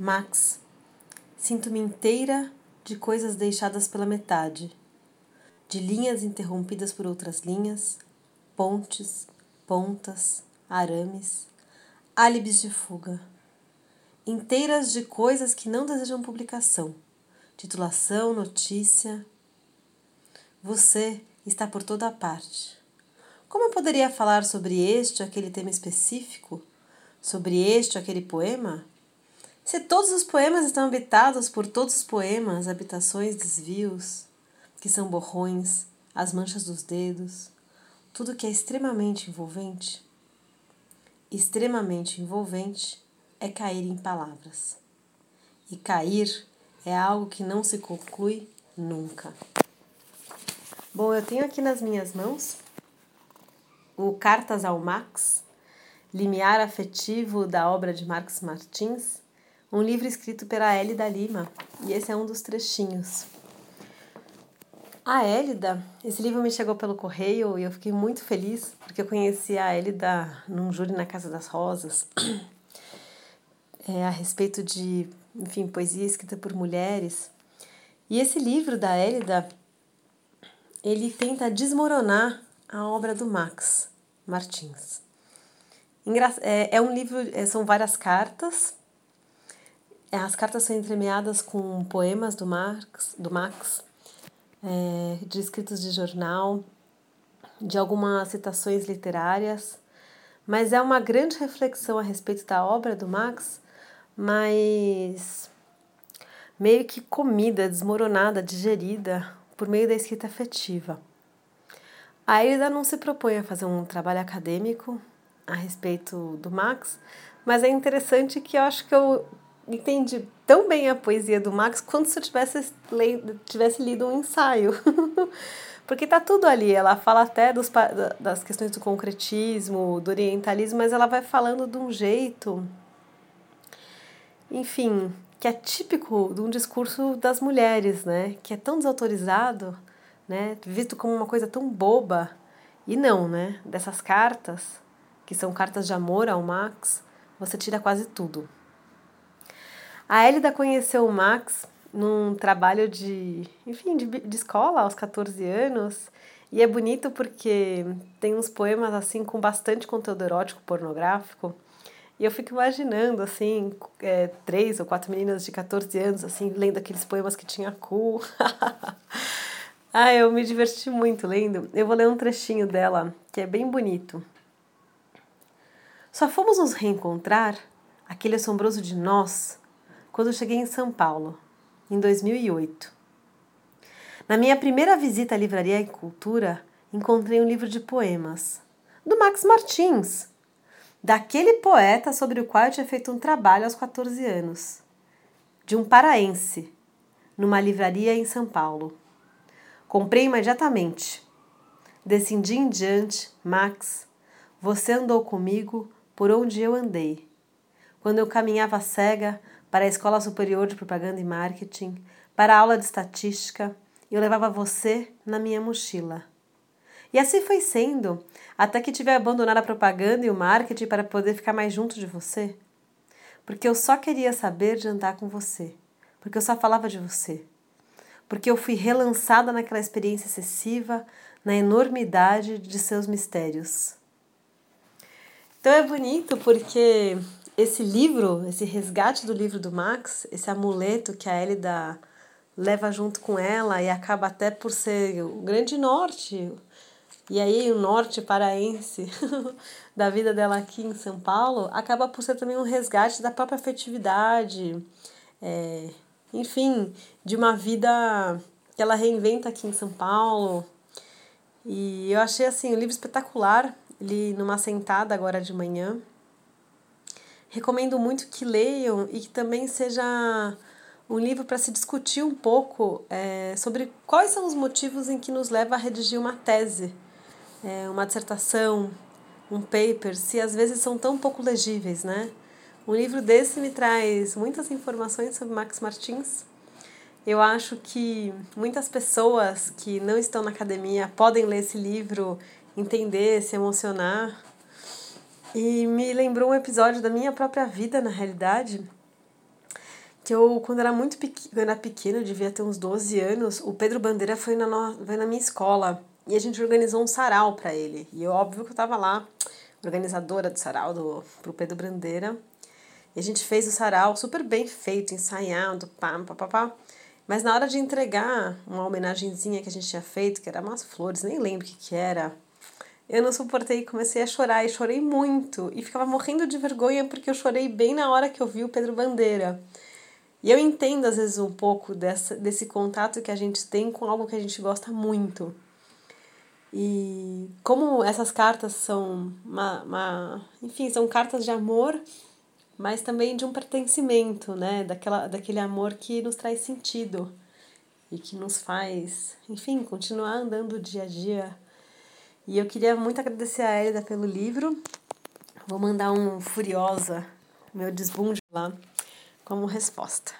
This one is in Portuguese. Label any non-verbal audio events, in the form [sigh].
Max, sinto-me inteira de coisas deixadas pela metade, de linhas interrompidas por outras linhas, pontes, pontas, arames, álibis de fuga, inteiras de coisas que não desejam publicação, titulação, notícia. Você está por toda a parte. Como eu poderia falar sobre este ou aquele tema específico? Sobre este ou aquele poema? Se todos os poemas estão habitados por todos os poemas, habitações, desvios, que são borrões, as manchas dos dedos, tudo que é extremamente envolvente, extremamente envolvente é cair em palavras. E cair é algo que não se conclui nunca. Bom, eu tenho aqui nas minhas mãos o Cartas ao Max, limiar afetivo da obra de Marx Martins, um livro escrito pela Hélida Lima, e esse é um dos trechinhos. A Hélida, esse livro me chegou pelo correio e eu fiquei muito feliz porque eu conheci a Hélida num júri na Casa das Rosas, é, [clears throat] a respeito de, enfim, poesia escrita por mulheres. E esse livro da Hélida, ele tenta desmoronar a obra do Max Martins. É, é um livro, é, são várias cartas as cartas são entremeadas com poemas do Marx, do Max, é, de escritos de jornal, de algumas citações literárias, mas é uma grande reflexão a respeito da obra do Max, mas meio que comida, desmoronada, digerida por meio da escrita afetiva. A Elida não se propõe a fazer um trabalho acadêmico a respeito do Max, mas é interessante que eu acho que eu entendi tão bem a poesia do Max quanto se eu tivesse, tivesse lido um ensaio. [laughs] Porque tá tudo ali, ela fala até dos, das questões do concretismo, do orientalismo, mas ela vai falando de um jeito, enfim, que é típico de um discurso das mulheres, né? Que é tão desautorizado, né? Visto como uma coisa tão boba. E não, né? Dessas cartas, que são cartas de amor ao Max, você tira quase tudo. A Elida conheceu o Max num trabalho de, enfim, de, de escola aos 14 anos. E é bonito porque tem uns poemas assim com bastante conteúdo erótico pornográfico. E eu fico imaginando, assim, é, três ou quatro meninas de 14 anos, assim, lendo aqueles poemas que tinha cu. [laughs] ah, eu me diverti muito lendo. Eu vou ler um trechinho dela, que é bem bonito. Só fomos nos reencontrar, aquele assombroso de nós, quando cheguei em São Paulo, em 2008. Na minha primeira visita à Livraria e Cultura, encontrei um livro de poemas, do Max Martins, daquele poeta sobre o qual eu tinha feito um trabalho aos 14 anos, de um paraense, numa livraria em São Paulo. Comprei imediatamente. Descendi em diante, Max, você andou comigo por onde eu andei. Quando eu caminhava cega, para a Escola Superior de Propaganda e Marketing, para a aula de estatística, eu levava você na minha mochila. E assim foi sendo, até que tive a abandonar a propaganda e o marketing para poder ficar mais junto de você. Porque eu só queria saber de andar com você, porque eu só falava de você. Porque eu fui relançada naquela experiência excessiva, na enormidade de seus mistérios. Então é bonito porque esse livro, esse resgate do livro do Max, esse amuleto que a Elida leva junto com ela e acaba até por ser o grande norte, e aí o norte paraense [laughs] da vida dela aqui em São Paulo, acaba por ser também um resgate da própria afetividade, é, enfim, de uma vida que ela reinventa aqui em São Paulo. E eu achei assim o livro espetacular, ele numa sentada agora de manhã. Recomendo muito que leiam e que também seja um livro para se discutir um pouco é, sobre quais são os motivos em que nos leva a redigir uma tese, é, uma dissertação, um paper, se às vezes são tão pouco legíveis, né? Um livro desse me traz muitas informações sobre Max Martins. Eu acho que muitas pessoas que não estão na academia podem ler esse livro, entender, se emocionar e me lembrou um episódio da minha própria vida, na realidade, que eu, quando era muito pequena, eu era pequena, eu devia ter uns 12 anos, o Pedro Bandeira foi na, no, foi na minha escola e a gente organizou um sarau para ele. E é óbvio que eu tava lá, organizadora do sarau do, pro Pedro Bandeira. E a gente fez o sarau super bem feito, ensaiado, pá, pá, pá, pá. Mas na hora de entregar uma homenagenzinha que a gente tinha feito, que era umas flores, nem lembro o que que era, eu não suportei e comecei a chorar, e chorei muito. E ficava morrendo de vergonha porque eu chorei bem na hora que eu vi o Pedro Bandeira. E eu entendo, às vezes, um pouco dessa, desse contato que a gente tem com algo que a gente gosta muito. E como essas cartas são uma, uma enfim, são cartas de amor, mas também de um pertencimento, né? Daquela, daquele amor que nos traz sentido e que nos faz, enfim, continuar andando dia a dia. E eu queria muito agradecer a Elida pelo livro. Vou mandar um Furiosa, meu desbunde lá como resposta.